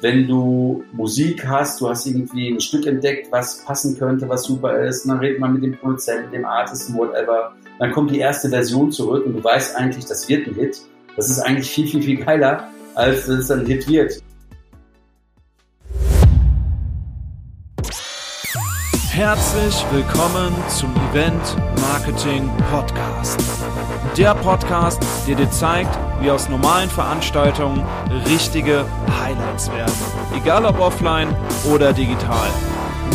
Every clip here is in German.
wenn du Musik hast, du hast irgendwie ein Stück entdeckt, was passen könnte, was super ist, und dann redet man mit dem Produzenten, dem Artisten, whatever. Dann kommt die erste Version zurück und du weißt eigentlich, das wird ein Hit. Das ist eigentlich viel, viel, viel geiler, als dass es dann ein Hit wird. Herzlich willkommen zum Event Marketing Podcast. Der Podcast, der dir zeigt, wie aus normalen Veranstaltungen richtige Highlights werden. Egal ob offline oder digital.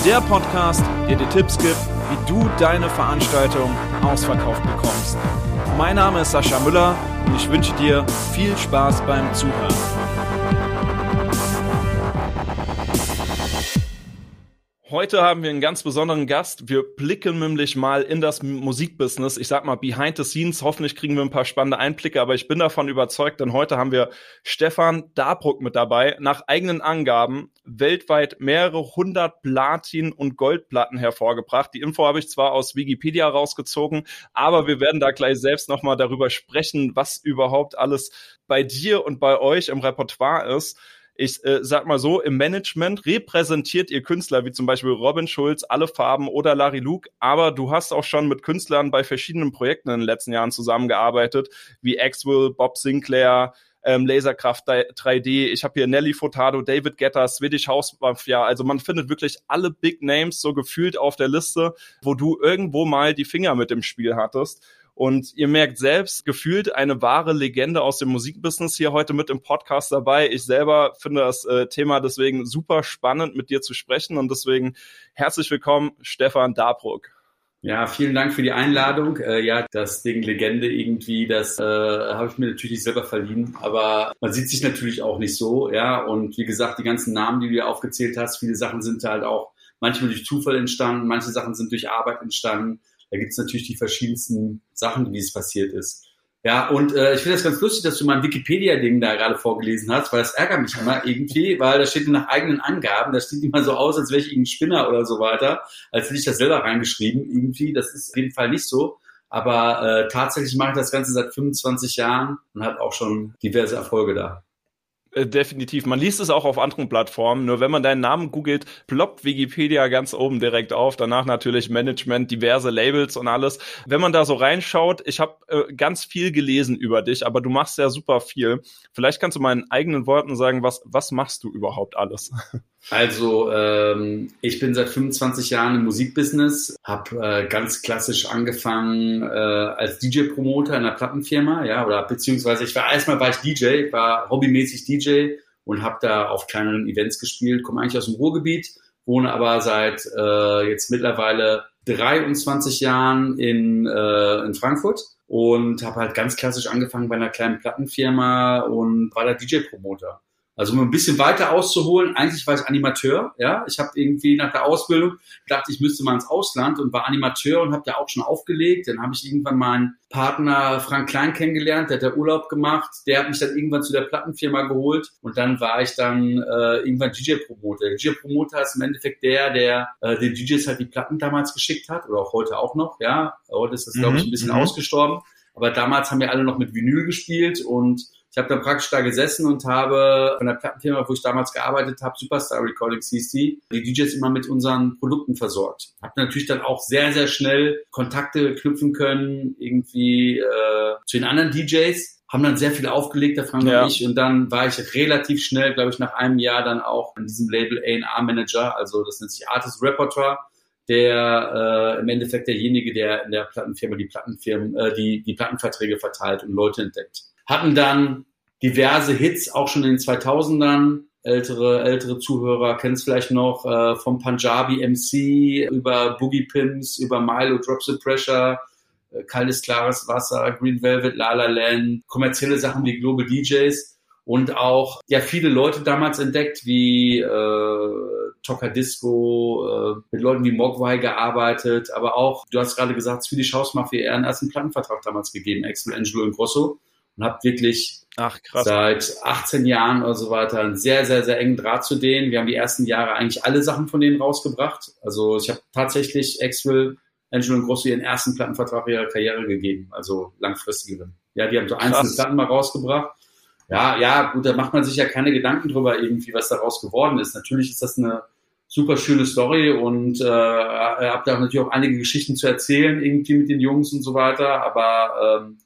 Der Podcast, der dir Tipps gibt, wie du deine Veranstaltung ausverkauft bekommst. Mein Name ist Sascha Müller und ich wünsche dir viel Spaß beim Zuhören. Heute haben wir einen ganz besonderen Gast. Wir blicken nämlich mal in das Musikbusiness. Ich sag mal behind the scenes. Hoffentlich kriegen wir ein paar spannende Einblicke, aber ich bin davon überzeugt, denn heute haben wir Stefan Dabruck mit dabei. Nach eigenen Angaben weltweit mehrere hundert Platin- und Goldplatten hervorgebracht. Die Info habe ich zwar aus Wikipedia rausgezogen, aber wir werden da gleich selbst nochmal darüber sprechen, was überhaupt alles bei dir und bei euch im Repertoire ist ich äh, sag mal so, im Management repräsentiert ihr Künstler, wie zum Beispiel Robin Schulz, alle Farben oder Larry Luke, aber du hast auch schon mit Künstlern bei verschiedenen Projekten in den letzten Jahren zusammengearbeitet, wie Axwell, Bob Sinclair, ähm, Laserkraft 3D. Ich habe hier Nelly Furtado, David Getter, Swedish House Mafia. Also man findet wirklich alle Big Names so gefühlt auf der Liste, wo du irgendwo mal die Finger mit dem Spiel hattest. Und ihr merkt selbst, gefühlt eine wahre Legende aus dem Musikbusiness hier heute mit im Podcast dabei. Ich selber finde das äh, Thema deswegen super spannend, mit dir zu sprechen. Und deswegen herzlich willkommen, Stefan Dabruck. Ja, vielen Dank für die Einladung. Äh, ja, das Ding Legende irgendwie, das äh, habe ich mir natürlich selber verliehen, aber man sieht sich natürlich auch nicht so, ja. Und wie gesagt, die ganzen Namen, die du hier aufgezählt hast, viele Sachen sind halt auch manchmal durch Zufall entstanden, manche Sachen sind durch Arbeit entstanden. Da gibt es natürlich die verschiedensten Sachen, wie es passiert ist. Ja, und äh, ich finde das ganz lustig, dass du mein Wikipedia-Ding da gerade vorgelesen hast, weil das ärgert mich immer irgendwie, weil da steht nach eigenen Angaben, da steht immer so aus, als wäre ich irgendein Spinner oder so weiter, als hätte ich das selber reingeschrieben irgendwie. Das ist auf jeden Fall nicht so. Aber äh, tatsächlich mache ich das Ganze seit 25 Jahren und habe auch schon diverse Erfolge da. Äh, definitiv. Man liest es auch auf anderen Plattformen. Nur wenn man deinen Namen googelt, ploppt Wikipedia ganz oben direkt auf. Danach natürlich Management, diverse Labels und alles. Wenn man da so reinschaut, ich habe äh, ganz viel gelesen über dich, aber du machst ja super viel. Vielleicht kannst du in eigenen Worten sagen, was, was machst du überhaupt alles? Also ähm, ich bin seit 25 Jahren im Musikbusiness, habe äh, ganz klassisch angefangen äh, als DJ-Promoter in einer Plattenfirma, ja, oder beziehungsweise ich war erstmal war ich DJ, war hobbymäßig DJ und habe da auf kleineren Events gespielt, komme eigentlich aus dem Ruhrgebiet, wohne aber seit äh, jetzt mittlerweile 23 Jahren in, äh, in Frankfurt und habe halt ganz klassisch angefangen bei einer kleinen Plattenfirma und war da DJ-Promoter. Also um ein bisschen weiter auszuholen, eigentlich war ich Animateur, ja. Ich habe irgendwie nach der Ausbildung gedacht, ich müsste mal ins Ausland und war Animateur und habe da auch schon aufgelegt. Dann habe ich irgendwann meinen Partner Frank Klein kennengelernt, der hat da Urlaub gemacht. Der hat mich dann irgendwann zu der Plattenfirma geholt und dann war ich dann äh, irgendwann DJ-Promoter. DJ-Promoter ist im Endeffekt der, der äh, den DJs halt die Platten damals geschickt hat oder auch heute auch noch, ja. Heute ist das, glaube ich, ein bisschen mhm. ausgestorben. Aber damals haben wir alle noch mit Vinyl gespielt und ich habe dann praktisch da gesessen und habe von der Plattenfirma, wo ich damals gearbeitet habe, Superstar Recordings hieß die, die DJs immer mit unseren Produkten versorgt. Habe natürlich dann auch sehr, sehr schnell Kontakte knüpfen können, irgendwie äh, zu den anderen DJs haben dann sehr viel aufgelegt, der Frank ja. und ich. Und dann war ich relativ schnell, glaube ich, nach einem Jahr dann auch in diesem Label A&R Manager. Also das nennt sich Artist Repertoire, der äh, im Endeffekt derjenige, der in der Plattenfirma die Plattenfirmen, äh, die, die Plattenverträge verteilt und Leute entdeckt hatten dann diverse Hits, auch schon in den 2000ern. Ältere, ältere Zuhörer kennen es vielleicht noch äh, vom Punjabi MC über Boogie Pimps, über Milo Drops the Pressure, äh, Kaltes Klares Wasser, Green Velvet, La La Land, kommerzielle Sachen wie Global DJs und auch ja viele Leute damals entdeckt, wie äh, Toka Disco, äh, mit Leuten wie Mogwai gearbeitet, aber auch, du hast gerade gesagt, Swedish House Mafia, einen ersten Plattenvertrag damals gegeben, Axel Angelo und Grosso und habe wirklich Ach, seit 18 Jahren oder so weiter einen sehr, sehr, sehr engen Draht zu denen. Wir haben die ersten Jahre eigentlich alle Sachen von denen rausgebracht. Also ich habe tatsächlich Axel, Angelo und Grosso ihren ersten Plattenvertrag ihrer Karriere gegeben, also langfristigeren. Ja, die haben so einzelne Krass. Platten mal rausgebracht. Ja, ja, gut, da macht man sich ja keine Gedanken drüber irgendwie, was daraus geworden ist. Natürlich ist das eine super schöne Story und äh, habt da natürlich auch einige Geschichten zu erzählen, irgendwie mit den Jungs und so weiter, aber ähm,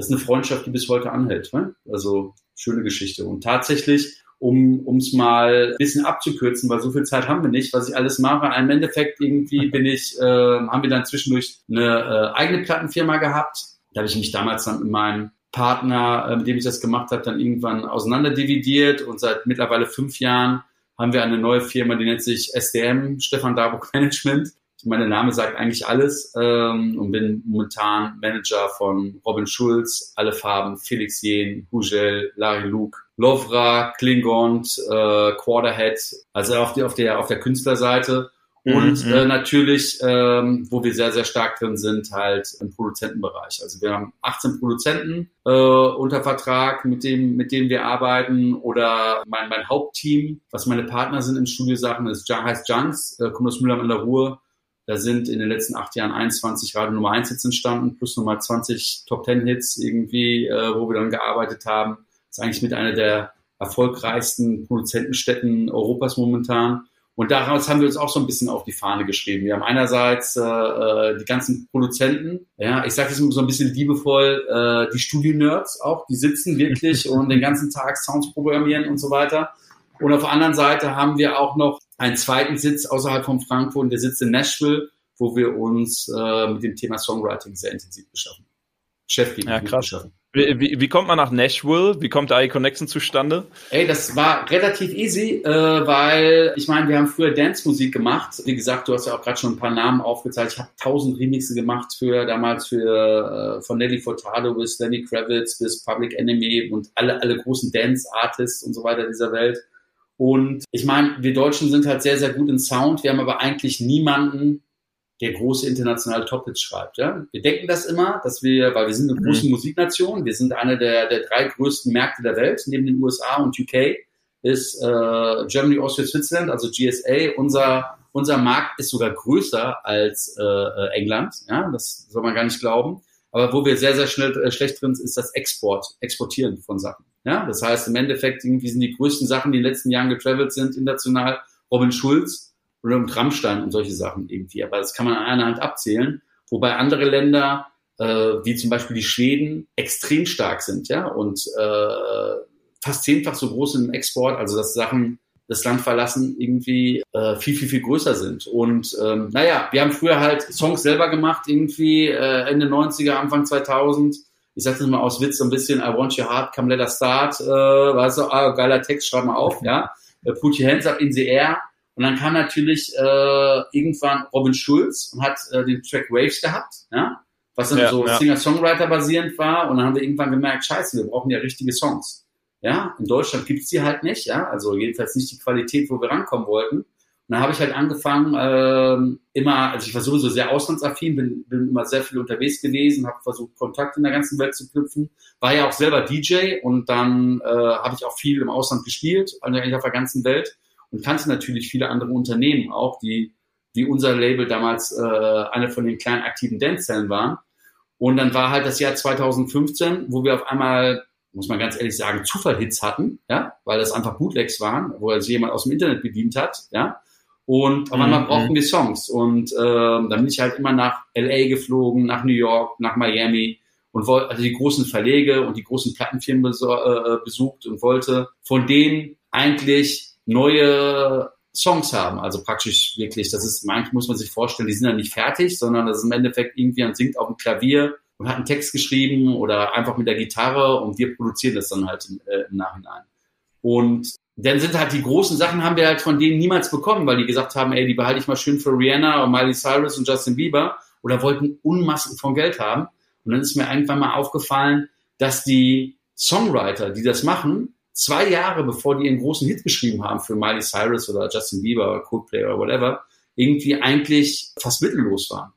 das ist eine Freundschaft, die bis heute anhält. Ne? Also schöne Geschichte. Und tatsächlich, um es mal ein bisschen abzukürzen, weil so viel Zeit haben wir nicht, was ich alles mache. Im Endeffekt irgendwie bin ich, äh, haben wir dann zwischendurch eine äh, eigene Plattenfirma gehabt. Da habe ich mich damals dann mit meinem Partner, äh, mit dem ich das gemacht habe, dann irgendwann auseinanderdividiert und seit mittlerweile fünf Jahren haben wir eine neue Firma, die nennt sich SDM, Stefan Darburg Management. Mein Name sagt eigentlich alles ähm, und bin momentan Manager von Robin Schulz, Alle Farben, Felix Jen, Hugel, Larry Luke, Lovra, Klingont, äh, Quarterhead, also auf, die, auf, der, auf der Künstlerseite und mhm. äh, natürlich, ähm, wo wir sehr, sehr stark drin sind, halt im Produzentenbereich. Also wir haben 18 Produzenten äh, unter Vertrag, mit dem, mit denen wir arbeiten. Oder mein, mein Hauptteam, was meine Partner sind in Studiosachen, ist, heißt Junks, äh, kommt aus Müller an der Ruhr. Da sind in den letzten acht Jahren 21 Radio Nummer 1 Hits entstanden, plus nochmal 20 Top 10 Hits irgendwie, äh, wo wir dann gearbeitet haben. Das ist eigentlich mit einer der erfolgreichsten Produzentenstätten Europas momentan. Und daraus haben wir uns auch so ein bisschen auf die Fahne geschrieben. Wir haben einerseits äh, äh die ganzen Produzenten, ja, ich sage es so ein bisschen liebevoll, äh, die Studio-Nerds auch, die sitzen wirklich und den ganzen Tag Sounds programmieren und so weiter. Und auf der anderen Seite haben wir auch noch einen zweiten Sitz außerhalb von Frankfurt, der sitzt in Nashville, wo wir uns äh, mit dem Thema Songwriting sehr intensiv beschaffen. beschäftigen. Ja, krass. Beschaffen. Wie, wie, wie, kommt man nach Nashville? Wie kommt da die Connection zustande? Ey, das war relativ easy, äh, weil ich meine, wir haben früher Dance-Musik gemacht. Wie gesagt, du hast ja auch gerade schon ein paar Namen aufgezeigt. Ich habe tausend Remixe gemacht für damals für äh, von Nelly Furtado bis Lenny Kravitz bis Public Enemy und alle alle großen Dance-Artists und so weiter dieser Welt. Und ich meine, wir Deutschen sind halt sehr sehr gut in Sound. Wir haben aber eigentlich niemanden, der große internationale Top-Hits schreibt. Ja? Wir denken das immer, dass wir, weil wir sind eine große mhm. Musiknation, wir sind eine der, der drei größten Märkte der Welt, neben den USA und UK ist äh, Germany, Austria, Switzerland, also GSA. Unser, unser Markt ist sogar größer als äh, äh, England. Ja? Das soll man gar nicht glauben. Aber wo wir sehr, sehr schnell äh, schlecht drin sind, ist das Export, Exportieren von Sachen. Ja? Das heißt, im Endeffekt irgendwie sind die größten Sachen, die in den letzten Jahren getravelt sind, international, Robin Schulz, oder mit Rammstein und solche Sachen irgendwie. Aber das kann man an einer Hand abzählen. Wobei andere Länder, äh, wie zum Beispiel die Schweden, extrem stark sind, ja, und äh, fast zehnfach so groß im Export, also dass Sachen das Land verlassen, irgendwie äh, viel, viel, viel größer sind. Und ähm, naja, wir haben früher halt Songs selber gemacht, irgendwie äh, Ende 90er, Anfang 2000. Ich sag das mal aus Witz so ein bisschen, I want your heart, come let us start. Äh, weißt du, ah, geiler Text, schreib mal auf, ja. Put your hands up in the air. Und dann kam natürlich äh, irgendwann Robin Schulz und hat äh, den Track Waves gehabt, ja, was dann ja, so ja. Singer-Songwriter basierend war. Und dann haben wir irgendwann gemerkt, scheiße, wir brauchen ja richtige Songs. Ja, in Deutschland gibt's die halt nicht, ja, also jedenfalls nicht die Qualität, wo wir rankommen wollten. Dann habe ich halt angefangen, äh, immer, also ich war sowieso sehr auslandsaffin, bin, bin immer sehr viel unterwegs gewesen, habe versucht, Kontakt in der ganzen Welt zu knüpfen, war ja auch selber DJ und dann äh, habe ich auch viel im Ausland gespielt, eigentlich auf der ganzen Welt und kannte natürlich viele andere Unternehmen auch, die wie unser Label damals äh, eine von den kleinen aktiven Dance-Zellen waren. Und dann war halt das Jahr 2015, wo wir auf einmal, muss man ganz ehrlich sagen, Zufallhits hatten, ja, weil das einfach Bootlegs waren, wo also jemand aus dem Internet bedient hat, ja. Und auf einmal mhm. brauchten wir Songs. Und äh, dann bin ich halt immer nach LA geflogen, nach New York, nach Miami und wollte also die großen Verlege und die großen Plattenfirmen äh, besucht und wollte von denen eigentlich neue Songs haben. Also praktisch wirklich, das ist, manchmal muss man sich vorstellen, die sind ja nicht fertig, sondern das ist im Endeffekt irgendwie, man singt auf dem Klavier und hat einen Text geschrieben oder einfach mit der Gitarre und wir produzieren das dann halt im, äh, im Nachhinein. Und dann sind halt die großen Sachen haben wir halt von denen niemals bekommen, weil die gesagt haben, ey, die behalte ich mal schön für Rihanna und Miley Cyrus und Justin Bieber oder wollten Unmassen von Geld haben. Und dann ist mir irgendwann mal aufgefallen, dass die Songwriter, die das machen, zwei Jahre bevor die einen großen Hit geschrieben haben für Miley Cyrus oder Justin Bieber oder Coldplay oder whatever, irgendwie eigentlich fast mittellos waren.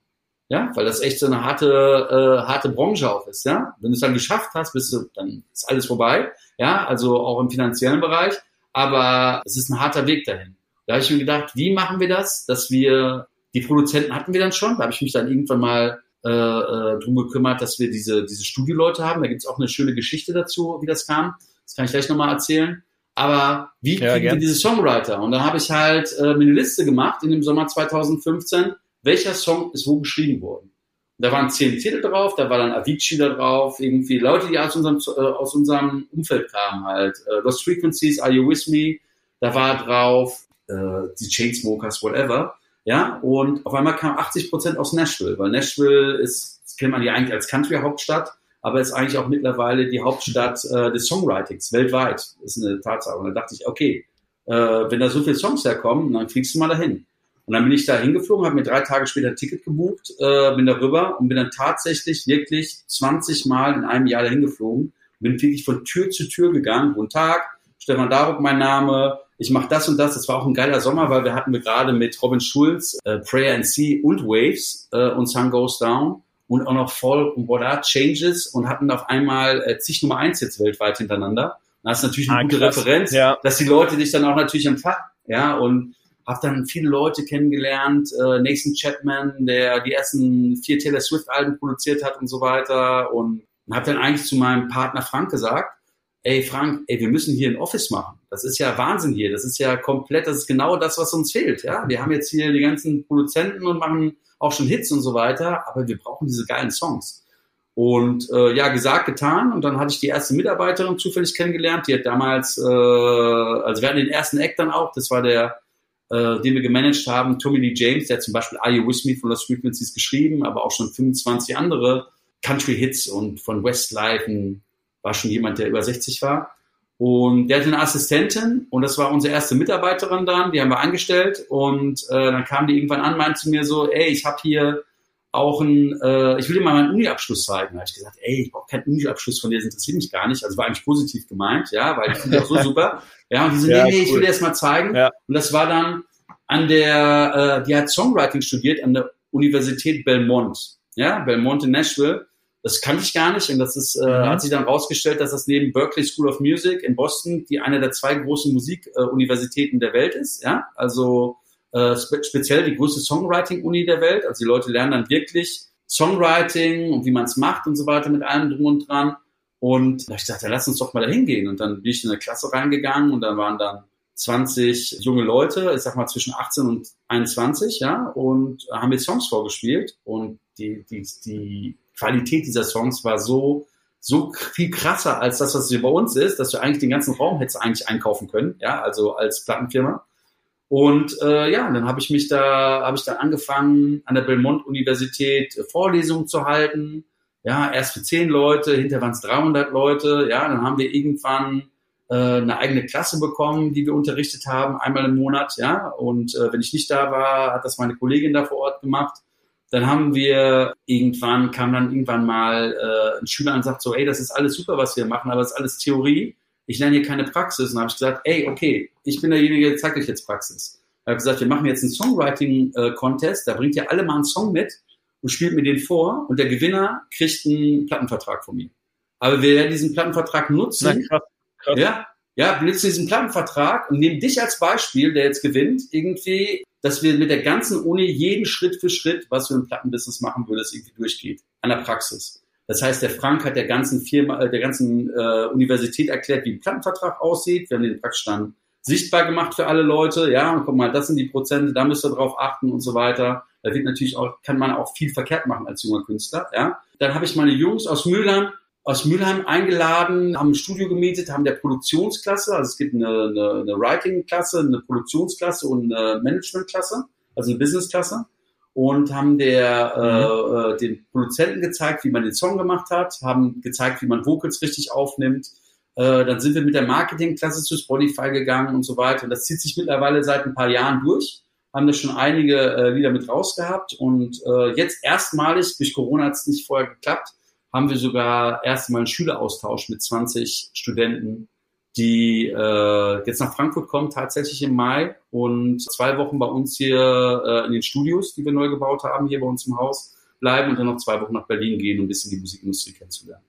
Ja, weil das echt so eine harte, äh, harte Branche auch ist, ja. Wenn du es dann geschafft hast, bist du, dann ist alles vorbei, ja, also auch im finanziellen Bereich, aber es ist ein harter Weg dahin. Da habe ich mir gedacht, wie machen wir das, dass wir, die Produzenten hatten wir dann schon, da habe ich mich dann irgendwann mal äh, äh, drum gekümmert, dass wir diese, diese Studioleute haben. Da gibt's auch eine schöne Geschichte dazu, wie das kam. Das kann ich gleich nochmal erzählen. Aber wie Ja, kriegen wir diese Songwriter? Und dann habe ich halt äh, mir eine Liste gemacht in dem Sommer 2015, welcher Song ist wo geschrieben worden. Da waren zehn Titel drauf, da war dann Avicii da drauf, irgendwie Leute, die aus unserem, äh, aus unserem Umfeld kamen halt. Äh, Lost Frequencies, Are You With Me? Da war drauf äh, die Chainsmokers, whatever. Ja, und auf einmal kam 80 Prozent aus Nashville, weil Nashville ist, das kennt man ja eigentlich als Country-Hauptstadt, aber ist eigentlich auch mittlerweile die Hauptstadt äh, des Songwritings weltweit. Ist eine Tatsache. Und da dachte ich, okay, äh, wenn da so viele Songs herkommen, dann fliegst du mal dahin. Und dann bin ich da hingeflogen, habe mir drei Tage später ein Ticket gebucht, äh, bin da rüber und bin dann tatsächlich wirklich 20 Mal in einem Jahr dahin geflogen. Bin wirklich von Tür zu Tür gegangen. Guten Tag, Stefan Darup mein Name. Ich mache das und das. Das war auch ein geiler Sommer, weil wir hatten wir gerade mit Robin Schulz äh, Prayer and Sea und Waves äh, und Sun Goes Down und auch noch Fall und What Are Changes und hatten auf einmal äh, zig Nummer eins jetzt weltweit hintereinander. Da hast du natürlich eine Ah, gute krass. Referenz, Ja. dass die Leute dich dann auch natürlich empfangen. Ja, und habe dann viele Leute kennengelernt, äh, Nathan Chapman, der die ersten vier Taylor Swift-Alben produziert hat und so weiter. Und habe dann eigentlich zu meinem Partner Frank gesagt, ey Frank, ey, wir müssen hier ein Office machen. Das ist ja Wahnsinn hier. Das ist ja komplett, das ist genau das, was uns fehlt. Ja, wir haben jetzt hier die ganzen Produzenten und machen auch schon Hits und so weiter, aber wir brauchen diese geilen Songs. Und äh, ja, gesagt, getan. Und dann hatte ich die erste Mitarbeiterin zufällig kennengelernt. Die hat damals, äh, also wir hatten den ersten Act dann auch, das war der, äh, den wir gemanagt haben, Tommy Lee James, der hat zum Beispiel Are You With Me von Lost Frequencies geschrieben, aber auch schon 25 andere Country-Hits und von Westlife war schon jemand, der über 60 war. Und der hatte eine Assistentin und das war unsere erste Mitarbeiterin dann, die haben wir angestellt und äh, dann kam die irgendwann an, meinte zu mir so, ey, ich habe hier auch ein, äh, ich will dir mal meinen Uni-Abschluss zeigen. Da habe ich gesagt, ey, ich brauche keinen Uni-Abschluss von dir, das interessiert mich gar nicht. Also war eigentlich positiv gemeint, ja, weil ich finde das so super. Ja, und die so, Ja, nee, nee, ich cool. will dir das mal zeigen. Ja. Und das war dann an der, äh, die hat Songwriting studiert an der Universität Belmont. Ja, Belmont in Nashville. Das kannte ich gar nicht und das ist, äh, Mhm. hat sich dann rausgestellt, dass das neben Berkeley School of Music in Boston die eine der zwei großen Musikuniversitäten der Welt ist. Ja, also äh, spe speziell die größte Songwriting-Uni der Welt. Also die Leute lernen dann wirklich Songwriting und wie man es macht und so weiter mit allem drum und dran. Und da ich gesagt, ja, lass uns doch mal da hingehen. Und dann bin ich in eine Klasse reingegangen und da waren dann 20 junge Leute, ich sag mal zwischen 18 und 21, ja, und haben mir Songs vorgespielt. Und die, die, die Qualität dieser Songs war so, so viel krasser als das, was hier bei uns ist, dass du eigentlich den ganzen Raum hättest eigentlich einkaufen können, ja, also als Plattenfirma. Und äh, ja, dann habe ich mich da, habe ich dann angefangen, an der Belmont Universität äh, Vorlesungen zu halten. Ja, erst für zehn Leute, hinterher waren es 300 Leute. Ja, dann haben wir irgendwann äh, eine eigene Klasse bekommen, die wir unterrichtet haben, einmal im Monat. Ja, und äh, wenn ich nicht da war, hat das meine Kollegin da vor Ort gemacht. Dann haben wir irgendwann, kam dann irgendwann mal äh, ein Schüler und sagt so, ey, das ist alles super, was wir machen, aber das ist alles Theorie. Ich lerne hier keine Praxis. Und habe ich gesagt, ey, okay, ich bin derjenige, der zeigt euch jetzt Praxis. Ich habe gesagt, wir machen jetzt einen Songwriting-Contest, da bringt ihr alle mal einen Song mit und spielt mir den vor und der Gewinner kriegt einen Plattenvertrag von mir. Aber wir werden diesen Plattenvertrag Na, nutzen, krass. krass. ja, ja, benutzen diesen Plattenvertrag und nehmen dich als Beispiel, der jetzt gewinnt, irgendwie, dass wir mit der ganzen Uni jeden Schritt für Schritt, was du im Plattenbusiness machen würdest, irgendwie durchgeht. An der Praxis. Das heißt, der Frank hat der ganzen Firma, äh, der ganzen äh, Universität erklärt, wie ein Plattenvertrag aussieht. Wir haben den praktisch dann sichtbar gemacht für alle Leute. Ja, und guck mal, das sind die Prozente, da müsst ihr drauf achten und so weiter. Da wird natürlich auch, kann man auch viel verkehrt machen als junger Künstler. Ja, dann habe ich meine Jungs aus Mülheim aus Mülheim eingeladen, haben ein Studio gemietet, haben der Produktionsklasse, also es gibt eine, eine, eine Writing-Klasse, eine Produktionsklasse und eine Management-Klasse, also eine Business-Klasse und haben der, äh, äh, den Produzenten gezeigt, wie man den Song gemacht hat, haben gezeigt, wie man Vocals richtig aufnimmt. Äh, dann sind wir mit der Marketingklasse zu Spotify gegangen und so weiter. Und das zieht sich mittlerweile seit ein paar Jahren durch. Haben da schon einige äh, Lieder mit rausgehabt. Und äh, jetzt erstmalig, durch Corona hat es nicht vorher geklappt, haben wir sogar erstmal einen Schüleraustausch mit 20 Studenten, die äh, jetzt nach Frankfurt kommen, tatsächlich im Mai und zwei Wochen bei uns hier äh, in den Studios, die wir neu gebaut haben, hier bei uns im Haus bleiben und dann noch zwei Wochen nach Berlin gehen, um ein bisschen die Musikindustrie kennenzulernen.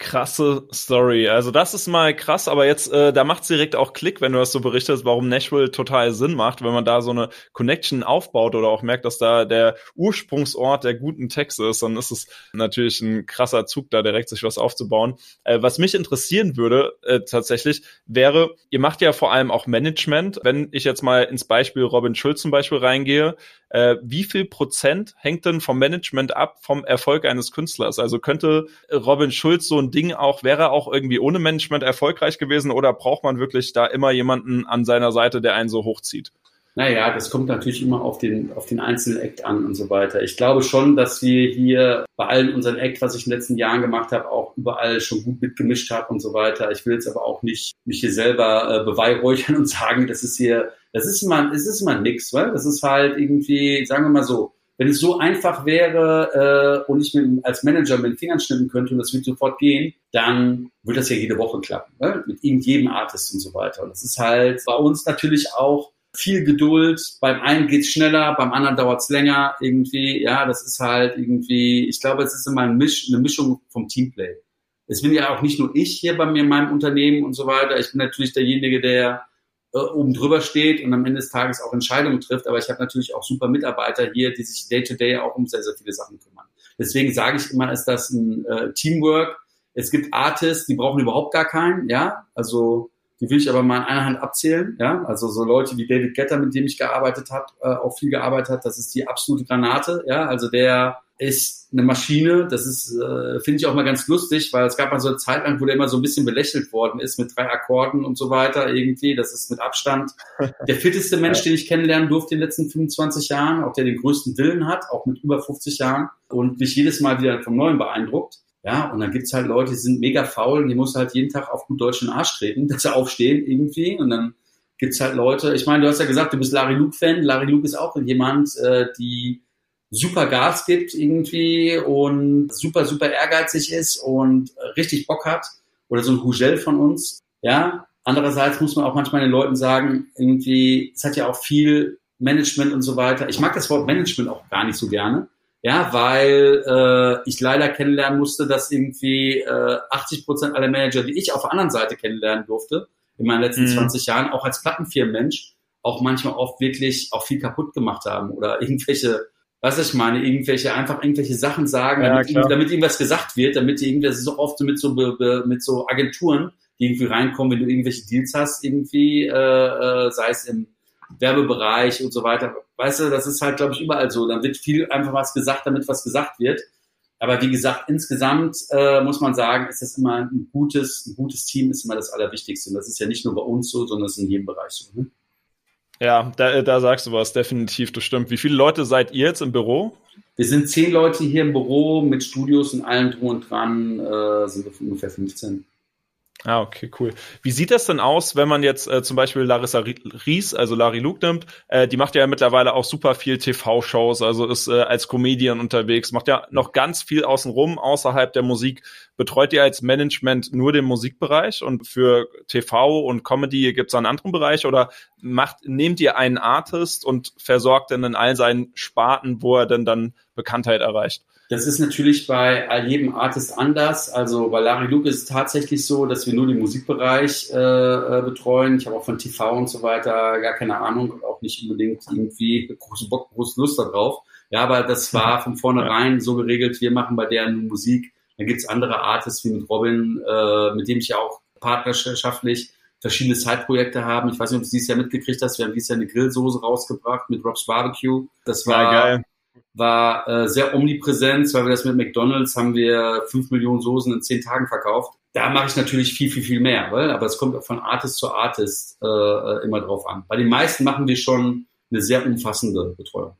Krasse Story. Also das ist mal krass, aber jetzt, äh, da macht's direkt auch Klick, wenn du das so berichtest, warum Nashville total Sinn macht, wenn man da so eine Connection aufbaut oder auch merkt, dass da der Ursprungsort der guten Texte ist, dann ist es natürlich ein krasser Zug, da direkt sich was aufzubauen. Äh, was mich interessieren würde, äh, tatsächlich, wäre, ihr macht ja vor allem auch Management. Wenn ich jetzt mal ins Beispiel Robin Schulz zum Beispiel reingehe, äh, wie viel Prozent hängt denn vom Management ab vom Erfolg eines Künstlers? Also könnte Robin Schulz so ein Ding auch, wäre auch irgendwie ohne Management erfolgreich gewesen oder braucht man wirklich da immer jemanden an seiner Seite, der einen so hochzieht? Naja, das kommt natürlich immer auf den, auf den einzelnen Act an und so weiter. Ich glaube schon, dass wir hier bei allen unseren Act, was ich in den letzten Jahren gemacht habe, auch überall schon gut mitgemischt habe und so weiter. Ich will jetzt aber auch nicht mich hier selber äh, beweihräuchern und sagen, das ist hier, das ist immer, es ist immer nix, weil das ist halt irgendwie, sagen wir mal so, wenn es so einfach wäre äh, und ich mit, als Manager mit den Fingern schnippen könnte und das würde sofort gehen, dann würde das ja jede Woche klappen, ne? mit irgendjedem Artist und so weiter. Und das ist halt bei uns natürlich auch viel Geduld. Beim einen geht's schneller, beim anderen dauert's länger irgendwie. Ja, das ist halt irgendwie, ich glaube, es ist immer ein Misch, eine Mischung vom Teamplay. Es bin ja auch nicht nur ich hier bei mir in meinem Unternehmen und so weiter. Ich bin natürlich derjenige, der äh, oben drüber steht und am Ende des Tages auch Entscheidungen trifft. Aber ich habe natürlich auch super Mitarbeiter hier, die sich day to day auch um sehr, sehr viele Sachen kümmern. Deswegen sage ich immer, ist das ein äh, Teamwork. Es gibt Artists, die brauchen überhaupt gar keinen, ja. Also die will ich aber mal in einer Hand abzählen, ja. Also so Leute wie David Getter, mit dem ich gearbeitet habe, äh, auch viel gearbeitet hat, das ist die absolute Granate, ja. Also der ist eine Maschine. Das ist, äh, finde ich auch mal ganz lustig, weil es gab mal so eine Zeit lang, wo der immer so ein bisschen belächelt worden ist mit drei Akkorden und so weiter irgendwie. Das ist mit Abstand der fitteste Mensch, den ich kennenlernen durfte in den letzten 25 Jahren, auch der den größten Willen hat, auch mit über 50 Jahren und mich jedes Mal wieder vom Neuen beeindruckt. Ja, und dann gibt's halt Leute, die sind mega faul und die muss halt jeden Tag auf gut deutschen Arsch treten, dass sie aufstehen irgendwie und dann gibt's halt Leute, ich meine, du hast ja gesagt, du bist Larry Luke-Fan. Larry Luke ist auch jemand, äh, die super Gas gibt irgendwie und super, super ehrgeizig ist und richtig Bock hat. Oder so ein Hugel von uns. Ja. Andererseits muss man auch manchmal den Leuten sagen, irgendwie, es hat ja auch viel Management und so weiter. Ich mag das Wort Management auch gar nicht so gerne. Ja, weil äh, ich leider kennenlernen musste, dass irgendwie äh, 80 Prozent aller Manager, die ich auf der anderen Seite kennenlernen durfte, in meinen letzten mhm. 20 Jahren, auch als Plattenfirmenmensch, auch manchmal oft wirklich auch viel kaputt gemacht haben oder irgendwelche was ich meine, irgendwelche, einfach irgendwelche Sachen sagen, ja, damit, damit irgendwas gesagt wird, damit die irgendwie, das ist auch oft mit so, mit so Agenturen, die irgendwie reinkommen, wenn du irgendwelche Deals hast, irgendwie, äh, äh, sei es im Werbebereich und so weiter. Weißt du, das ist halt, glaube ich, überall so. Dann wird viel einfach was gesagt, damit was gesagt wird. Aber wie gesagt, insgesamt äh, muss man sagen, ist das immer ein gutes, ein gutes Team ist immer das Allerwichtigste. Und das ist ja nicht nur bei uns so, sondern es ist in jedem Bereich so. Ne? Ja, da, da sagst du was, definitiv, das stimmt. Wie viele Leute seid ihr jetzt im Büro? Wir sind zehn Leute hier im Büro mit Studios und allem drum und dran, äh, sind wir ungefähr 15. Ah, okay, cool. Wie sieht das denn aus, wenn man jetzt äh, zum Beispiel Larissa Ries, also Larry Luke nimmt? Äh, die macht ja mittlerweile auch super viel TV-Shows, also ist äh, als Comedian unterwegs, macht ja noch ganz viel außenrum, außerhalb der Musik. Betreut ihr als Management nur den Musikbereich und für TV und Comedy gibt's einen anderen Bereich oder macht, nehmt ihr einen Artist und versorgt dann in all seinen Sparten, wo er denn dann Bekanntheit erreicht? Das ist natürlich bei jedem Artist anders. Also bei Larry Luke ist es tatsächlich so, dass wir nur den Musikbereich äh, äh betreuen. Ich habe auch von TV und so weiter gar keine Ahnung und auch nicht unbedingt irgendwie große Bock, große Lust darauf. Ja, aber das war von vornherein so geregelt, wir machen bei der nur Musik. Dann gibt's andere Artists wie mit Robin, äh, mit dem ich ja auch partnerschaftlich verschiedene Side-Projekte haben. Ich weiß nicht, ob du dieses Jahr mitgekriegt hast. Wir haben dieses Jahr eine Grillsoße rausgebracht mit Rob's Barbecue. Das war, ja, geil war äh, sehr omnipräsent, weil wir das mit McDonalds haben wir fünf Millionen Soßen in zehn Tagen verkauft. Da mache ich natürlich viel, viel, viel mehr, weil, aber es kommt auch von Artist zu Artist äh, äh, immer drauf an. Bei den meisten machen wir schon eine sehr umfassende Betreuung.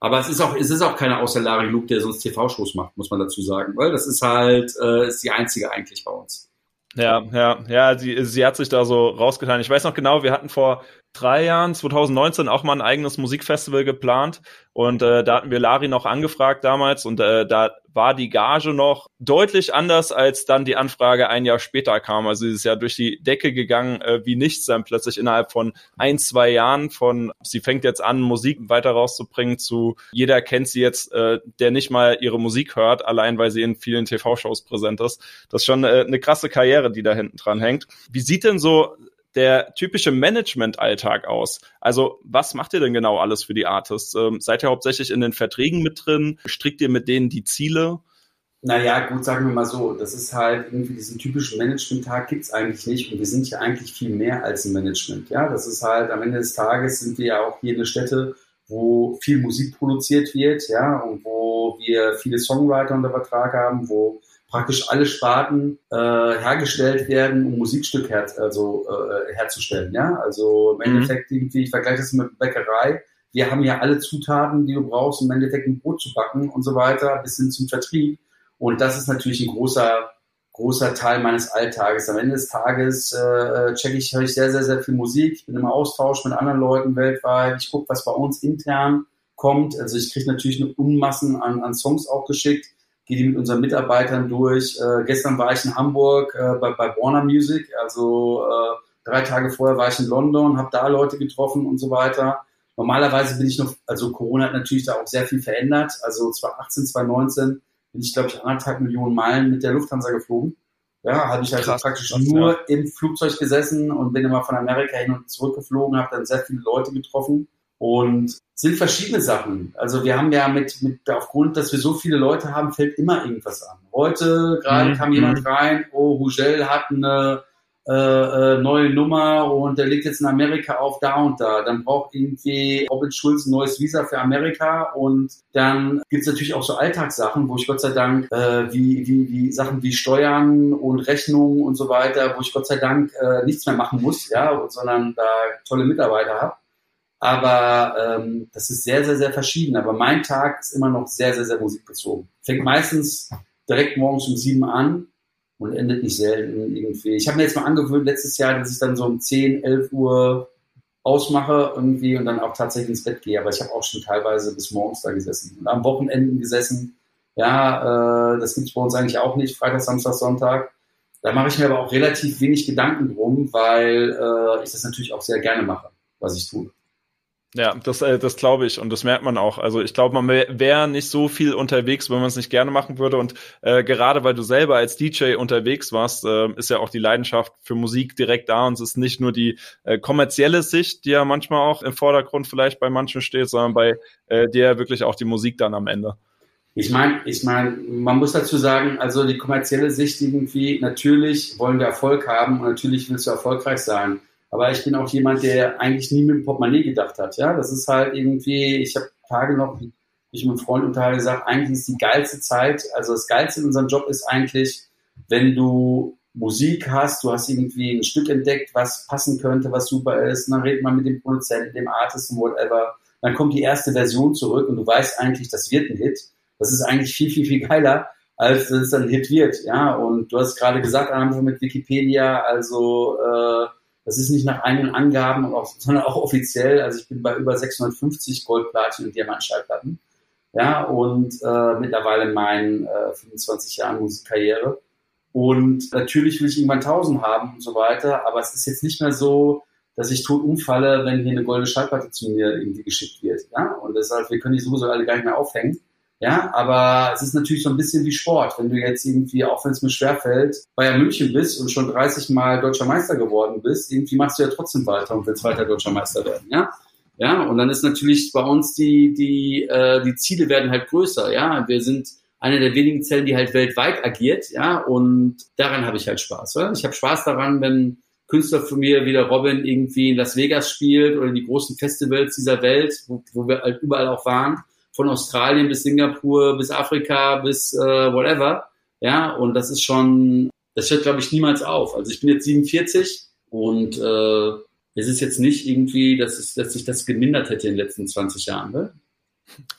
Aber es ist auch, es ist auch keiner außer Larry Luke, der sonst TV-Shows macht, muss man dazu sagen, weil das ist halt, äh, ist die einzige eigentlich bei uns. Ja, ja, ja, sie, sie hat sich da so rausgetan. Ich weiß noch genau, wir hatten vor drei Jahren, 2019, auch mal ein eigenes Musikfestival geplant und äh, da hatten wir Lari noch angefragt damals und äh, da war die Gage noch deutlich anders, als dann die Anfrage ein Jahr später kam. Also sie ist ja durch die Decke gegangen, äh, wie nichts dann plötzlich innerhalb von ein, zwei Jahren von, sie fängt jetzt an, Musik weiter rauszubringen zu, jeder kennt sie jetzt, äh, der nicht mal ihre Musik hört, allein weil sie in vielen TV-Shows präsent ist. Das ist schon äh, eine krasse Karriere, die da hinten dran hängt. Wie sieht denn so der typische Management-Alltag aus? Also was macht ihr denn genau alles für die Artists? Ähm, seid ihr hauptsächlich in den Verträgen mit drin? Strickt ihr mit denen die Ziele? Naja, gut, sagen wir mal so, das ist halt irgendwie diesen typischen Management-Tag gibt es eigentlich nicht und wir sind ja eigentlich viel mehr als ein Management. Ja, das ist halt am Ende des Tages sind wir ja auch hier eine Stätte, wo viel Musik produziert wird, ja, und wo wir viele Songwriter unter Vertrag haben, wo praktisch alle Sparten äh, hergestellt werden, um Musikstück her also, äh, herzustellen. Ja? Also im mhm. Endeffekt irgendwie, ich vergleiche das mit Bäckerei. Wir haben ja alle Zutaten, die du brauchst, um im Endeffekt ein Brot zu backen und so weiter, bis hin zum Vertrieb. Und das ist natürlich ein großer, großer Teil meines Alltages. Am Ende des Tages äh, checke ich, höre ich sehr, sehr, sehr viel Musik. Ich bin im Austausch mit anderen Leuten weltweit. Ich gucke, was bei uns intern kommt. Also ich kriege natürlich eine Unmassen an, an Songs auch geschickt gehe die mit unseren Mitarbeitern durch. Äh, gestern war ich in Hamburg äh, bei, bei Warner Music, also äh, drei Tage vorher war ich in London, habe da Leute getroffen und so weiter. Normalerweise bin ich noch, also Corona hat natürlich da auch sehr viel verändert. Also 2018, 2019 bin ich, glaube ich, anderthalb Millionen Meilen mit der Lufthansa geflogen. Ja, habe ich also Krass, praktisch nur ja. im Flugzeug gesessen und bin immer von Amerika hin und zurück geflogen, habe dann sehr viele Leute getroffen. Und sind verschiedene Sachen. Also wir haben ja mit, mit aufgrund, dass wir so viele Leute haben, fällt immer irgendwas an. Heute gerade mhm. kam jemand mhm. rein, oh, Hugel hat eine äh, äh, neue Nummer und der liegt jetzt in Amerika auf da und da. Dann braucht irgendwie Robin Schulz ein neues Visa für Amerika und dann gibt's natürlich auch so Alltagssachen, wo ich Gott sei Dank äh, wie, wie, wie Sachen wie Steuern und Rechnungen und so weiter, wo ich Gott sei Dank äh, nichts mehr machen muss, ja, sondern da tolle Mitarbeiter habe. Aber ähm, das ist sehr, sehr, sehr verschieden. Aber mein Tag ist immer noch sehr, sehr, sehr musikbezogen. Fängt meistens direkt morgens um sieben an und endet nicht selten irgendwie. Ich habe mir jetzt mal angewöhnt letztes Jahr, dass ich dann so um 10, 11 Uhr ausmache irgendwie und dann auch tatsächlich ins Bett gehe. Aber ich habe auch schon teilweise bis morgens da gesessen und am Wochenenden gesessen. Ja, äh, das gibt's bei uns eigentlich auch nicht, Freitag, Samstag, Sonntag. Da mache ich mir aber auch relativ wenig Gedanken drum, weil äh, ich das natürlich auch sehr gerne mache, was ich tue. Ja, das, äh, das glaube ich und das merkt man auch. Also ich glaube, man wäre nicht so viel unterwegs, wenn man es nicht gerne machen würde. Und äh, gerade weil du selber als DJ unterwegs warst, äh, ist ja auch die Leidenschaft für Musik direkt da und es ist nicht nur die äh, kommerzielle Sicht, die ja manchmal auch im Vordergrund vielleicht bei manchen steht, sondern bei äh, dir wirklich auch die Musik dann am Ende. Ich meine, ich meine, man muss dazu sagen, also die kommerzielle Sicht irgendwie, natürlich wollen wir Erfolg haben und natürlich willst du erfolgreich sein. Aber ich bin auch jemand, der eigentlich nie mit dem Portemonnaie gedacht hat. Ja, das ist halt irgendwie, ich habe Tage noch, ich mit einem Freund unterhalten gesagt, eigentlich ist die geilste Zeit, also das Geilste in unserem Job ist eigentlich, wenn du Musik hast, du hast irgendwie ein Stück entdeckt, was passen könnte, was super ist, und dann redet man mit dem Produzenten, dem Artist und whatever. Dann kommt die erste Version zurück und du weißt eigentlich, das wird ein Hit. Das ist eigentlich viel, viel, viel geiler, als dass es dann ein Hit wird. Ja, und du hast gerade gesagt, Anfang mit Wikipedia, also äh, das ist nicht nach eigenen Angaben, sondern auch offiziell. Also ich bin bei über 650 Gold, Platin und Diamantschallplatten. Ja, und äh, mittlerweile in meinen äh, 25 Jahren Musikkarriere. Und natürlich will ich irgendwann 1000 haben und so weiter, aber es ist jetzt nicht mehr so, dass ich tot umfalle, wenn hier eine goldene Schallplatte zu mir irgendwie geschickt wird. Ja, und deshalb, wir können die sowieso alle gar nicht mehr aufhängen. Ja, aber es ist natürlich so ein bisschen wie Sport. Wenn du jetzt irgendwie, auch wenn es mir schwerfällt, Bayern München bist und schon 30 Mal deutscher Meister geworden bist, irgendwie machst du ja trotzdem weiter und willst weiter deutscher Meister werden. Ja, ja, und dann ist natürlich bei uns die, die, äh, die Ziele werden halt größer. Ja, wir sind eine der wenigen Zellen, die halt weltweit agiert. Ja, und daran habe ich halt Spaß. Oder? Ich habe Spaß daran, wenn Künstler von mir wie der Robin irgendwie in Las Vegas spielt oder die großen Festivals dieser Welt, wo, wo wir halt überall auch waren von Australien bis Singapur, bis Afrika, bis äh, whatever. Ja, und das ist schon, das hört, glaube ich, niemals auf. Also ich bin jetzt 47 und äh, es ist jetzt nicht irgendwie, dass, es, dass sich das gemindert hätte in den letzten 20 Jahren. Ne?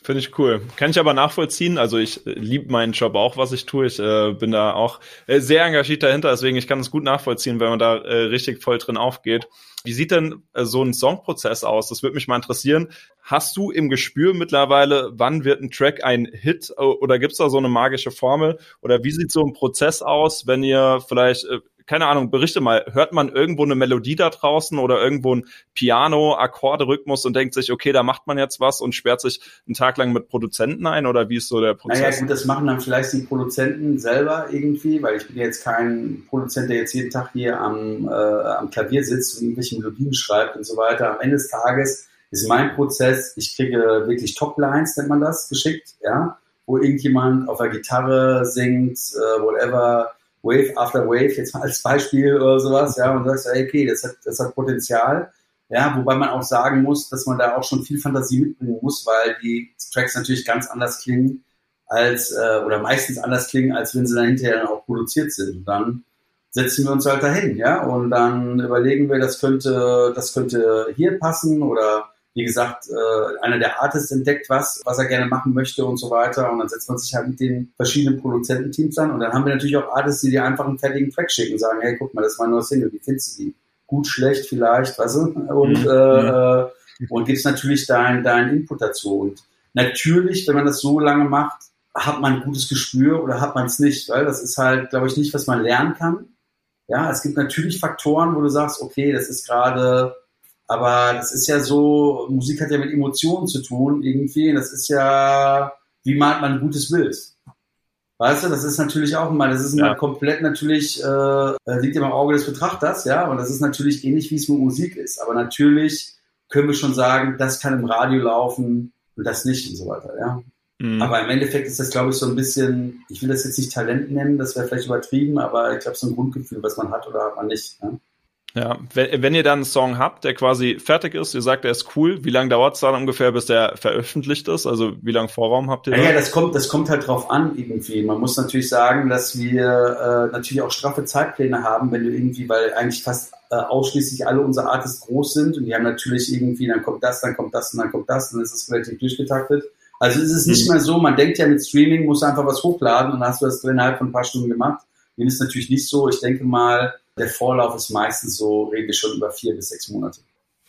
Finde ich cool. Kann ich aber nachvollziehen. Also ich äh, liebe meinen Job auch, was ich tue. Ich äh, bin da auch äh, sehr engagiert dahinter, deswegen ich kann es gut nachvollziehen, wenn man da äh, richtig voll drin aufgeht. Wie sieht denn äh, so ein Songprozess aus? Das würde mich mal interessieren. Hast du im Gespür mittlerweile, wann wird ein Track ein Hit oder gibt's da so eine magische Formel? Oder wie sieht so ein Prozess aus, wenn ihr vielleicht äh, keine Ahnung, berichte mal, hört man irgendwo eine Melodie da draußen oder irgendwo ein Piano, Akkorde, Rhythmus und denkt sich, okay, da macht man jetzt was und sperrt sich einen Tag lang mit Produzenten ein oder wie ist so der Prozess? Naja, gut, das machen dann vielleicht die Produzenten selber irgendwie, weil ich bin jetzt kein Produzent, der jetzt jeden Tag hier am, äh, am Klavier sitzt und irgendwelche Melodien schreibt und so weiter. Am Ende des Tages ist mein Prozess, ich kriege wirklich Top-Lines, nennt man das, geschickt, ja, wo irgendjemand auf der Gitarre singt, äh, whatever, Wave after Wave, jetzt mal als Beispiel oder sowas, ja, und sagst, okay, das hat, das hat Potenzial. Ja, wobei man auch sagen muss, dass man da auch schon viel Fantasie mitbringen muss, weil die Tracks natürlich ganz anders klingen als, äh, oder meistens anders klingen, als wenn sie dann hinterher dann auch produziert sind. Und dann setzen wir uns halt dahin, ja, und dann überlegen wir, das könnte, das könnte hier passen oder wie gesagt, äh, einer der Artists entdeckt was, was er gerne machen möchte und so weiter. Und dann setzt man sich halt mit den verschiedenen Produzententeams an. Und dann haben wir natürlich auch Artists, die dir einfach einen fertigen Track schicken und sagen, hey, guck mal, das war nur Single, wie findest du die? Gut, schlecht vielleicht, weißt du? Und, mhm. äh, äh, und gibst natürlich deinen dein Input dazu. Und natürlich, wenn man das so lange macht, hat man ein gutes Gespür oder hat man es nicht, weil das ist halt, glaube ich, nicht, was man lernen kann. Ja, es gibt natürlich Faktoren, wo du sagst, okay, das ist gerade aber das ist ja so, Musik hat ja mit Emotionen zu tun irgendwie. Das ist ja, wie malt man ein gutes Bild? Weißt du, das ist natürlich auch mal, das ist ja. komplett natürlich, äh, liegt im Auge des Betrachters, ja, und das ist natürlich ähnlich, wie es mit Musik ist. Aber natürlich können wir schon sagen, das kann im Radio laufen und das nicht und so weiter, ja. Mhm. Aber im Endeffekt ist das, glaube ich, so ein bisschen, ich will das jetzt nicht Talent nennen, das wäre vielleicht übertrieben, aber ich glaube, so ein Grundgefühl, was man hat oder hat man nicht. Ja? Ja, wenn, wenn ihr dann einen Song habt, der quasi fertig ist, ihr sagt, der ist cool, wie lange dauert es dann ungefähr, bis der veröffentlicht ist? Also wie lange Vorraum habt ihr da? Ja, ja, das kommt, das kommt halt drauf an irgendwie. Man muss natürlich sagen, dass wir äh, natürlich auch straffe Zeitpläne haben, wenn du irgendwie, weil eigentlich fast äh, ausschließlich alle unsere Artists groß sind und die haben natürlich irgendwie, dann kommt das, dann kommt das und dann kommt das und dann ist es relativ durchgetaktet. Also es ist nicht mhm. mehr so, man denkt ja mit Streaming, muss einfach was hochladen und dann hast du das innerhalb von ein paar Stunden gemacht. Dem ist natürlich nicht so. Ich denke mal, der Vorlauf ist meistens so, rede ich schon über vier bis sechs Monate.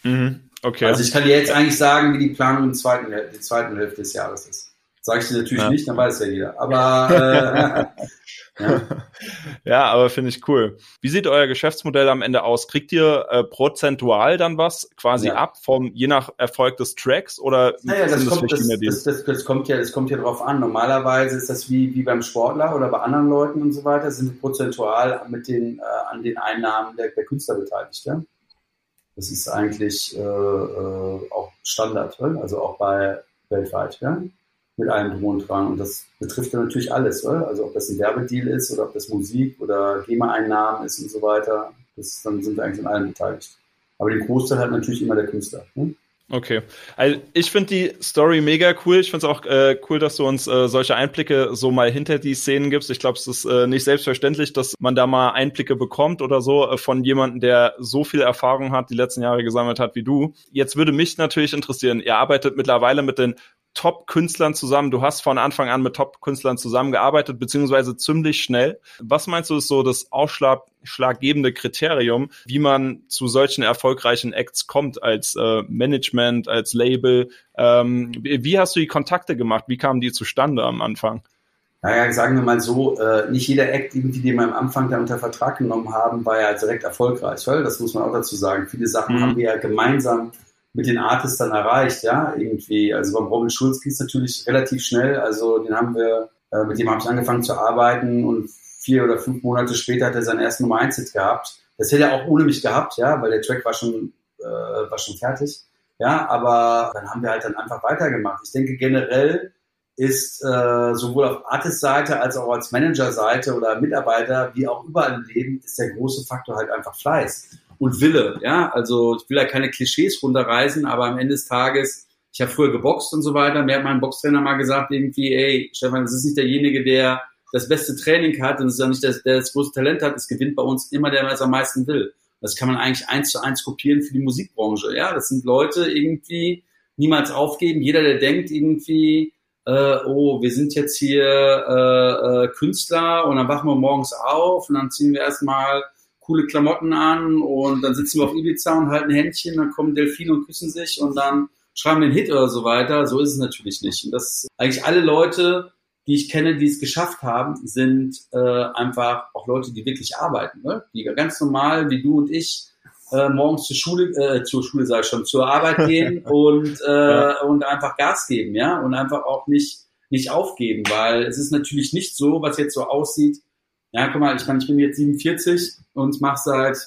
Mhm. Okay. Also ich kann dir jetzt eigentlich sagen, wie die Planung im zweiten, die zweiten Hälfte des Jahres ist. Sage ich dir natürlich ja. nicht, dann weiß ja jeder. Aber äh, ja. ja, aber finde ich cool. Wie sieht euer Geschäftsmodell am Ende aus? Kriegt ihr äh, prozentual dann was quasi ja. ab vom je nach Erfolg des Tracks oder naja, das, kommt, das, das, das, das, kommt ja, das kommt ja drauf an. Normalerweise ist das wie, wie beim Sportler oder bei anderen Leuten und so weiter, sind prozentual mit den, äh, an den Einnahmen der, der Künstler beteiligt. Ja? Das ist eigentlich äh, äh, auch Standard, also auch bei weltweit. Ja? Mit allem drum und dran. Und das betrifft ja natürlich alles, oder? Also ob das ein Werbedeal ist oder ob das Musik oder GEMA-Einnahmen ist und so weiter. Das, dann sind wir eigentlich in allem beteiligt. Aber den Großteil hat natürlich immer der Künstler. Ne? Okay. Also ich finde die Story mega cool. Ich finde es auch äh, cool, dass du uns äh, solche Einblicke so mal hinter die Szenen gibst. Ich glaube, es ist äh, nicht selbstverständlich, dass man da mal Einblicke bekommt oder so äh, von jemandem, der so viel Erfahrung hat, die letzten Jahre gesammelt hat wie du. Jetzt würde mich natürlich interessieren, ihr arbeitet mittlerweile mit den Top-Künstlern zusammen. Du hast von Anfang an mit Top-Künstlern zusammengearbeitet, beziehungsweise ziemlich schnell. Was meinst du ist so das ausschlaggebende Kriterium, wie man zu solchen erfolgreichen Acts kommt als äh, Management, als Label? Ähm, wie hast du die Kontakte gemacht? Wie kamen die zustande am Anfang? Naja, sagen wir mal so, äh, nicht jeder Act, irgendwie, den wir am Anfang da unter Vertrag genommen haben, war ja direkt erfolgreich, weil das muss man auch dazu sagen. Viele Sachen mhm. haben wir ja gemeinsam mit den Artists dann erreicht, ja, irgendwie. Also beim Robin Schulz ging es natürlich relativ schnell. Also den haben wir, äh, mit dem habe ich angefangen zu arbeiten und vier oder fünf Monate später hat er seinen ersten Nummer 1 Hit gehabt. Das hätte er auch ohne mich gehabt, ja, weil der Track war schon, äh, war schon fertig. Ja, aber dann haben wir halt dann einfach weitergemacht. Ich denke generell ist äh, sowohl auf Artist-Seite als auch als Manager-Seite oder Mitarbeiter, wie auch überall im Leben, ist der große Faktor halt einfach Fleiß und Wille. Ja, also ich will ja keine Klischees runterreißen, aber am Ende des Tages, ich habe früher geboxt und so weiter. Mir hat mein Boxtrainer mal gesagt, irgendwie, ey, Stefan, das ist nicht derjenige, der das beste Training hat und es ist auch nicht der, der das größte Talent hat. Es gewinnt bei uns immer der, der es am meisten will. Das kann man eigentlich eins zu eins kopieren für die Musikbranche. Ja, das sind Leute irgendwie niemals aufgeben. Jeder, der denkt irgendwie, äh, oh, wir sind jetzt hier äh, äh, Künstler und dann wachen wir morgens auf und dann ziehen wir erstmal coole Klamotten an und dann sitzen wir auf Ibiza und halten Händchen, dann kommen Delfine und küssen sich und dann schreiben wir einen Hit oder so weiter. So ist es natürlich nicht. Und das eigentlich alle Leute, die ich kenne, die es geschafft haben, sind äh, einfach auch Leute, die wirklich arbeiten, ne? die ganz normal wie du und ich äh, morgens zur Schule, äh, zur Schule sage ich schon, zur Arbeit gehen und äh, ja. und einfach Gas geben, ja, und einfach auch nicht nicht aufgeben, weil es ist natürlich nicht so, was jetzt so aussieht. Ja, guck mal, ich, meine, ich bin jetzt 47 und mache seit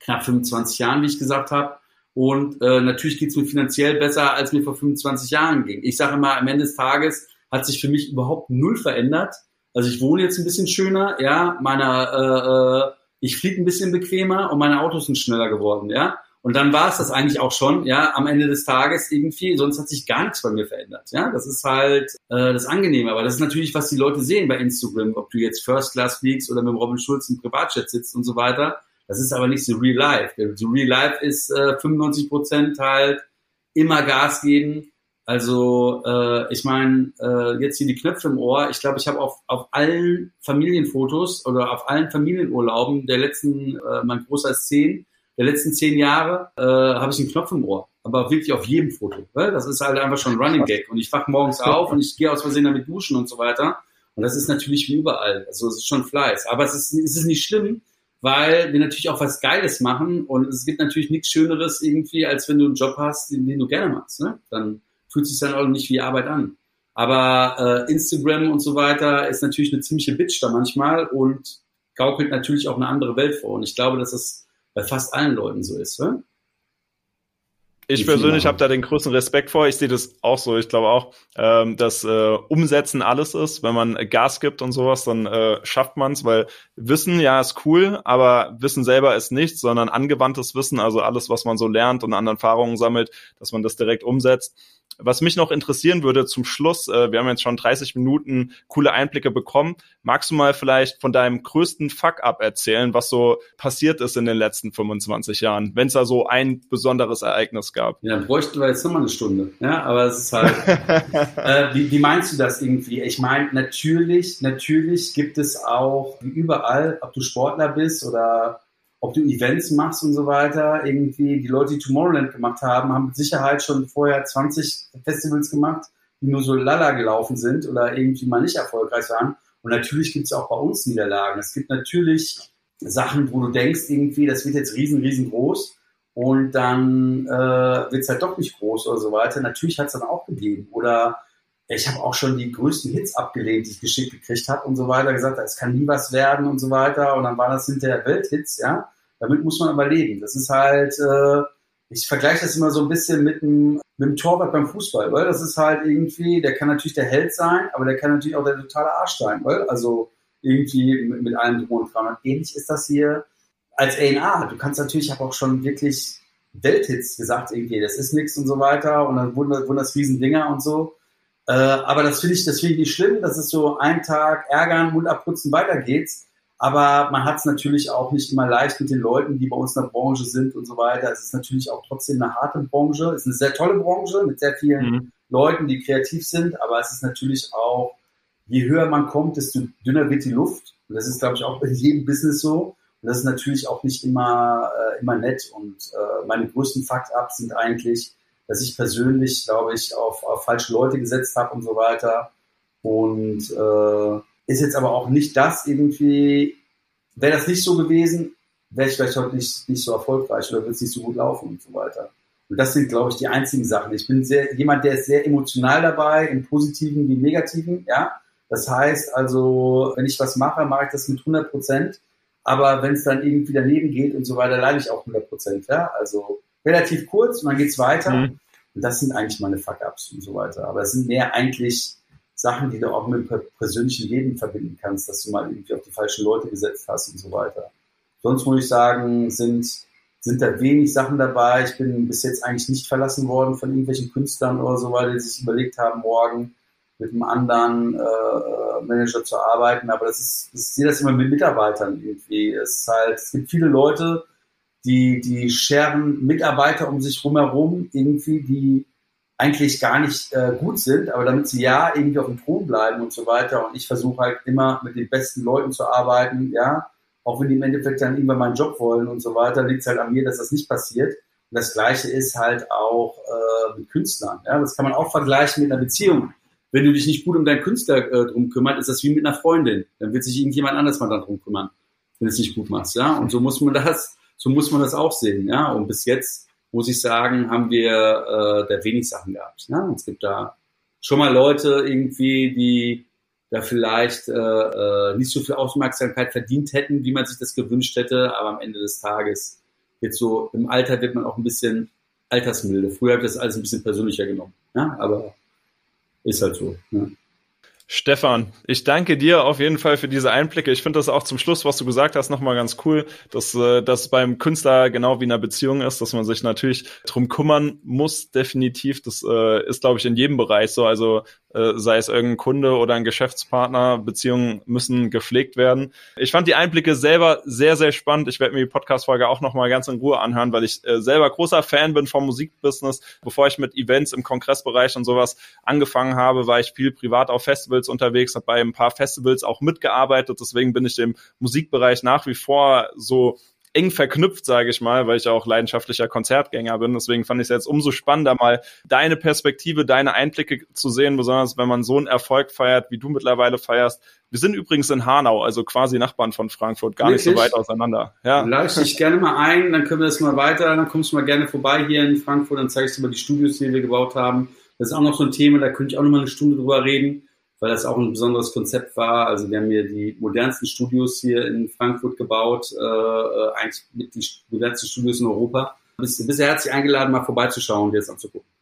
knapp 25 Jahren, wie ich gesagt habe. Und äh, natürlich geht es mir finanziell besser, als mir vor 25 Jahren ging. Ich sage immer, am Ende des Tages hat sich für mich überhaupt null verändert. Also ich wohne jetzt ein bisschen schöner, ja, meiner, äh, äh, ich fliege ein bisschen bequemer und meine Autos sind schneller geworden, ja. Und dann war es das eigentlich auch schon, ja, am Ende des Tages irgendwie, sonst hat sich gar nichts bei mir verändert, ja. Das ist halt äh, das Angenehme, aber das ist natürlich, was die Leute sehen bei Instagram, ob du jetzt First Class fliegst oder mit Robin Schulz im Privatjet sitzt und so weiter. Das ist aber nicht so Real Life. So Real Life ist äh, 95 Prozent halt immer Gas geben. Also äh, ich meine, äh, jetzt hier die Knöpfe im Ohr. Ich glaube, ich habe auf, auf allen Familienfotos oder auf allen Familienurlauben der letzten, äh, mein großer zehn, der letzten zehn Jahre äh, habe ich einen Knopf im Ohr. Aber wirklich auf jedem Foto. Ne? Das ist halt einfach schon ein Running Gag. Und ich wach morgens auf und ich gehe aus Versehen damit duschen und so weiter. Und das ist natürlich wie überall. Also es ist schon Fleiß. Aber es ist, es ist nicht schlimm, weil wir natürlich auch was Geiles machen und es gibt natürlich nichts Schöneres irgendwie, als wenn du einen Job hast, den, den du gerne machst. Ne? Dann fühlt sich dann auch nicht wie Arbeit an. Aber äh, Instagram und so weiter ist natürlich eine ziemliche Bitch da manchmal und gaukelt natürlich auch eine andere Welt vor. Und ich glaube, dass das bei fast allen Leuten so ist. Ne? Ich persönlich habe da den größten Respekt vor. Ich sehe das auch so. Ich glaube auch, ähm, dass äh, Umsetzen alles ist. Wenn man Gas gibt und sowas, dann äh, schafft man es, weil Wissen, ja, ist cool, aber Wissen selber ist nichts, sondern angewandtes Wissen, also alles, was man so lernt und an Erfahrungen sammelt, dass man das direkt umsetzt was mich noch interessieren würde zum Schluss, äh, wir haben jetzt schon 30 Minuten coole Einblicke bekommen. Magst du mal vielleicht von deinem größten Fuck-up erzählen, was so passiert ist in den letzten 25 Jahren, wenn es da so ein besonderes Ereignis gab? Ja, dann bräuchten wir jetzt nochmal eine Stunde. Ja, aber es ist halt, äh, wie, wie meinst du das irgendwie? Ich meine, natürlich, natürlich gibt es auch, wie überall, ob du Sportler bist oder ob du Events machst und so weiter. Irgendwie die Leute, die Tomorrowland gemacht haben, haben mit Sicherheit schon vorher 20 Festivals gemacht, die nur so lala gelaufen sind oder irgendwie mal nicht erfolgreich waren. Und natürlich gibt es auch bei uns Niederlagen. Es gibt natürlich Sachen, wo du denkst, irgendwie, das wird jetzt riesen, riesengroß und dann äh, wird es halt doch nicht groß oder so weiter. Natürlich hat es dann auch gegeben. Oder ich habe auch schon die größten Hits abgelehnt, die ich geschickt gekriegt habe und so weiter, gesagt, es kann nie was werden und so weiter. Und dann waren das hinterher Welthits, ja. Damit muss man aber leben. Das ist halt, äh, ich vergleiche das immer so ein bisschen mit einem, mit einem Torwart beim Fußball, weil das ist halt irgendwie, der kann natürlich der Held sein, aber der kann natürlich auch der totale Arsch sein, weil also irgendwie mit, mit allem drum und dran. Ähnlich ist das hier als A&A. Du kannst natürlich, ich habe auch schon wirklich Welthits gesagt, irgendwie, das ist nichts und so weiter und dann wurden, wurden das Riesendinger und so. Äh, aber das finde ich, das finde ich nicht schlimm. Das ist so ein Tag ärgern, Mund abputzen, weiter geht's. Aber man hat es natürlich auch nicht immer leicht mit den Leuten, die bei uns in der Branche sind und so weiter. Es ist natürlich auch trotzdem eine harte Branche. Es ist eine sehr tolle Branche mit sehr vielen mhm. Leuten, die kreativ sind. Aber es ist natürlich auch, je höher man kommt, desto dünner wird die Luft. Und das ist, glaube ich, auch bei jedem Business so. Und das ist natürlich auch nicht immer, äh, immer nett. Und äh, meine größten Fakt-Ups sind eigentlich, dass ich persönlich, glaube ich, auf, auf falsche Leute gesetzt habe und so weiter. Und äh, ist jetzt aber auch nicht das irgendwie, wäre das nicht so gewesen, wäre ich vielleicht heute nicht, nicht so erfolgreich oder würde es nicht so gut laufen und so weiter. Und das sind, glaube ich, die einzigen Sachen. Ich bin sehr, jemand, der ist sehr emotional dabei, im Positiven wie im Negativen, ja. Das heißt also, wenn ich was mache, mache ich das mit 100 Prozent. Aber wenn es dann irgendwie daneben geht und so weiter, leide ich auch 100 Prozent, ja. Also relativ kurz und dann geht's weiter. Mhm. Und das sind eigentlich meine Fuck-Ups und so weiter. Aber es sind mehr eigentlich Sachen, die du auch mit dem persönlichen Leben verbinden kannst, dass du mal irgendwie auf die falschen Leute gesetzt hast und so weiter. Sonst muss ich sagen, sind, sind da wenig Sachen dabei. Ich bin bis jetzt eigentlich nicht verlassen worden von irgendwelchen Künstlern oder so weiter, die sich überlegt haben, morgen mit einem anderen äh, Manager zu arbeiten. Aber das ist, ich sehe das immer mit Mitarbeitern irgendwie. Es ist halt, es gibt viele Leute, die, die scheren Mitarbeiter um sich rumherum irgendwie, die eigentlich gar nicht äh, gut sind, aber damit sie ja irgendwie auf dem Thron bleiben und so weiter. Und ich versuche halt immer mit den besten Leuten zu arbeiten, ja. auch wenn die im Endeffekt dann irgendwann mal einen Job wollen und so weiter, liegt es halt an mir, dass das nicht passiert. Und das Gleiche ist halt auch äh, mit Künstlern. Ja? Das kann man auch vergleichen mit einer Beziehung. Wenn du dich nicht gut um deinen Künstler äh, drum kümmert, ist das wie mit einer Freundin. Dann wird sich irgendjemand anders mal darum kümmern, wenn du es nicht gut machst. Ja? Und so muss man das, so muss man das auch sehen. Ja? Und bis jetzt muss ich sagen, haben wir äh, da wenig Sachen gehabt. Ja? Es gibt da schon mal Leute irgendwie, die da vielleicht äh, äh, nicht so viel Aufmerksamkeit verdient hätten, wie man sich das gewünscht hätte, aber am Ende des Tages jetzt so im Alter wird man auch ein bisschen altersmilde. Früher habe ich das alles ein bisschen persönlicher genommen, ja? aber ist halt so. Ja. Stefan, ich danke dir auf jeden Fall für diese Einblicke. Ich finde das auch zum Schluss, was du gesagt hast, nochmal ganz cool, dass äh, das beim Künstler genau wie in einer Beziehung ist, dass man sich natürlich drum kümmern muss, definitiv. Das äh, ist, glaube ich, in jedem Bereich so. Also sei es irgendein Kunde oder ein Geschäftspartner, Beziehungen müssen gepflegt werden. Ich fand die Einblicke selber sehr, sehr spannend. Ich werde mir die Podcast-Folge auch nochmal ganz in Ruhe anhören, weil ich äh, selber großer Fan bin vom Musikbusiness. Bevor ich mit Events im Kongressbereich und sowas angefangen habe, war ich viel privat auf Festivals unterwegs, habe bei ein paar Festivals auch mitgearbeitet. Deswegen bin ich dem Musikbereich nach wie vor so eng verknüpft, sage ich mal, weil ich auch leidenschaftlicher Konzertgänger bin. Deswegen fand ich es jetzt umso spannender, mal deine Perspektive, deine Einblicke zu sehen, besonders wenn man so einen Erfolg feiert, wie du mittlerweile feierst. Wir sind übrigens in Hanau, also quasi Nachbarn von Frankfurt, gar Wirklich? nicht so weit auseinander. Ja. Ich dich gerne mal ein, dann können wir das mal weiter, dann kommst du mal gerne vorbei hier in Frankfurt, dann zeige ich dir mal die Studios, die wir gebaut haben. Das ist auch noch so ein Thema, da könnte ich auch noch mal eine Stunde drüber reden weil das auch ein besonderes Konzept war. Also wir haben hier die modernsten Studios hier in Frankfurt gebaut, äh, äh eigentlich mit die modernsten Studios in Europa. Bist, bist herzlich eingeladen, mal vorbeizuschauen und dir das anzugucken.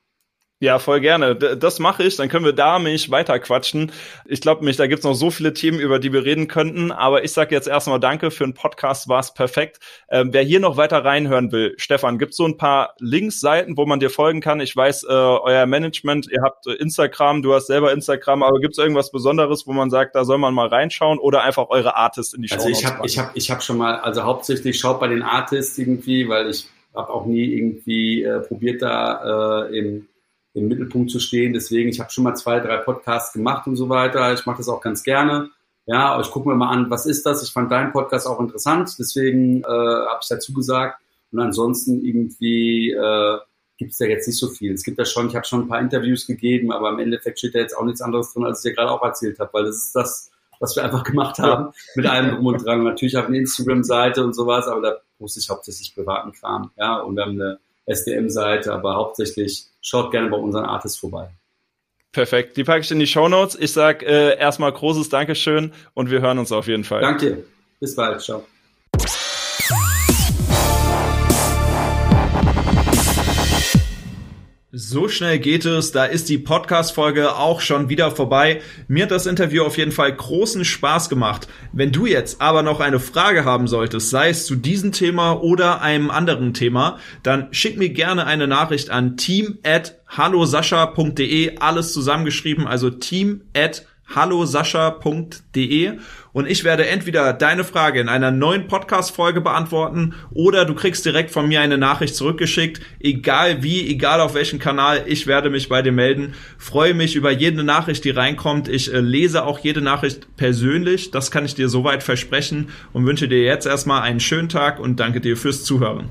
Ja, voll gerne. Das mache ich. Dann können wir da mich weiter quatschen. Ich glaube mich, da gibt's noch so viele Themen, über die wir reden könnten. Aber ich sage jetzt erstmal Danke für den Podcast, war's perfekt. Ähm, wer hier noch weiter reinhören will, Stefan, gibt's so ein paar Links, Seiten, wo man dir folgen kann? Ich weiß, äh, euer Management, ihr habt äh, Instagram, du hast selber Instagram, aber gibt's irgendwas Besonderes, wo man sagt, da soll man mal reinschauen oder einfach eure Artists in die Show? Also ich habe, ich habe, ich habe schon mal, also hauptsächlich schaut bei den Artists irgendwie, weil ich habe auch nie irgendwie äh, probiert da äh, im im Mittelpunkt zu stehen. Deswegen, ich habe schon mal zwei, drei Podcasts gemacht und so weiter. Ich mache das auch ganz gerne. Ja, aber ich gucke mir mal an, was ist das? Ich fand deinen Podcast auch interessant, deswegen äh, habe ich dazu gesagt. Und ansonsten irgendwie äh, gibt es da jetzt nicht so viel. Es gibt ja schon, ich habe schon ein paar Interviews gegeben, aber im Endeffekt steht da jetzt auch nichts anderes drin, als ich dir gerade auch erzählt habe, weil das ist das, was wir einfach gemacht haben mit allem drum und dran. Natürlich habe ich eine Instagram-Seite und sowas, aber da poste ich hauptsächlich privaten Kram. Ja, und wir haben eine SDM-Seite, aber hauptsächlich schaut gerne bei unseren Artists vorbei. Perfekt. Die packe ich in die Show Notes. Ich sag äh, erstmal großes Dankeschön und wir hören uns auf jeden Fall. Danke. Bis bald. Ciao. So schnell geht es, da ist die Podcast-Folge auch schon wieder vorbei. Mir hat das Interview auf jeden Fall großen Spaß gemacht. Wenn du jetzt aber noch eine Frage haben solltest, sei es zu diesem Thema oder einem anderen Thema, dann schick mir gerne eine Nachricht an team at hallosascha.de, alles zusammengeschrieben, also team at hallosascha.de und ich werde entweder deine Frage in einer neuen Podcast-Folge beantworten oder du kriegst direkt von mir eine Nachricht zurückgeschickt. Egal wie, egal auf welchem Kanal, ich werde mich bei dir melden. Freue mich über jede Nachricht, die reinkommt. Ich äh, lese auch jede Nachricht persönlich. Das kann ich dir soweit versprechen und wünsche dir jetzt erstmal einen schönen Tag und danke dir fürs Zuhören.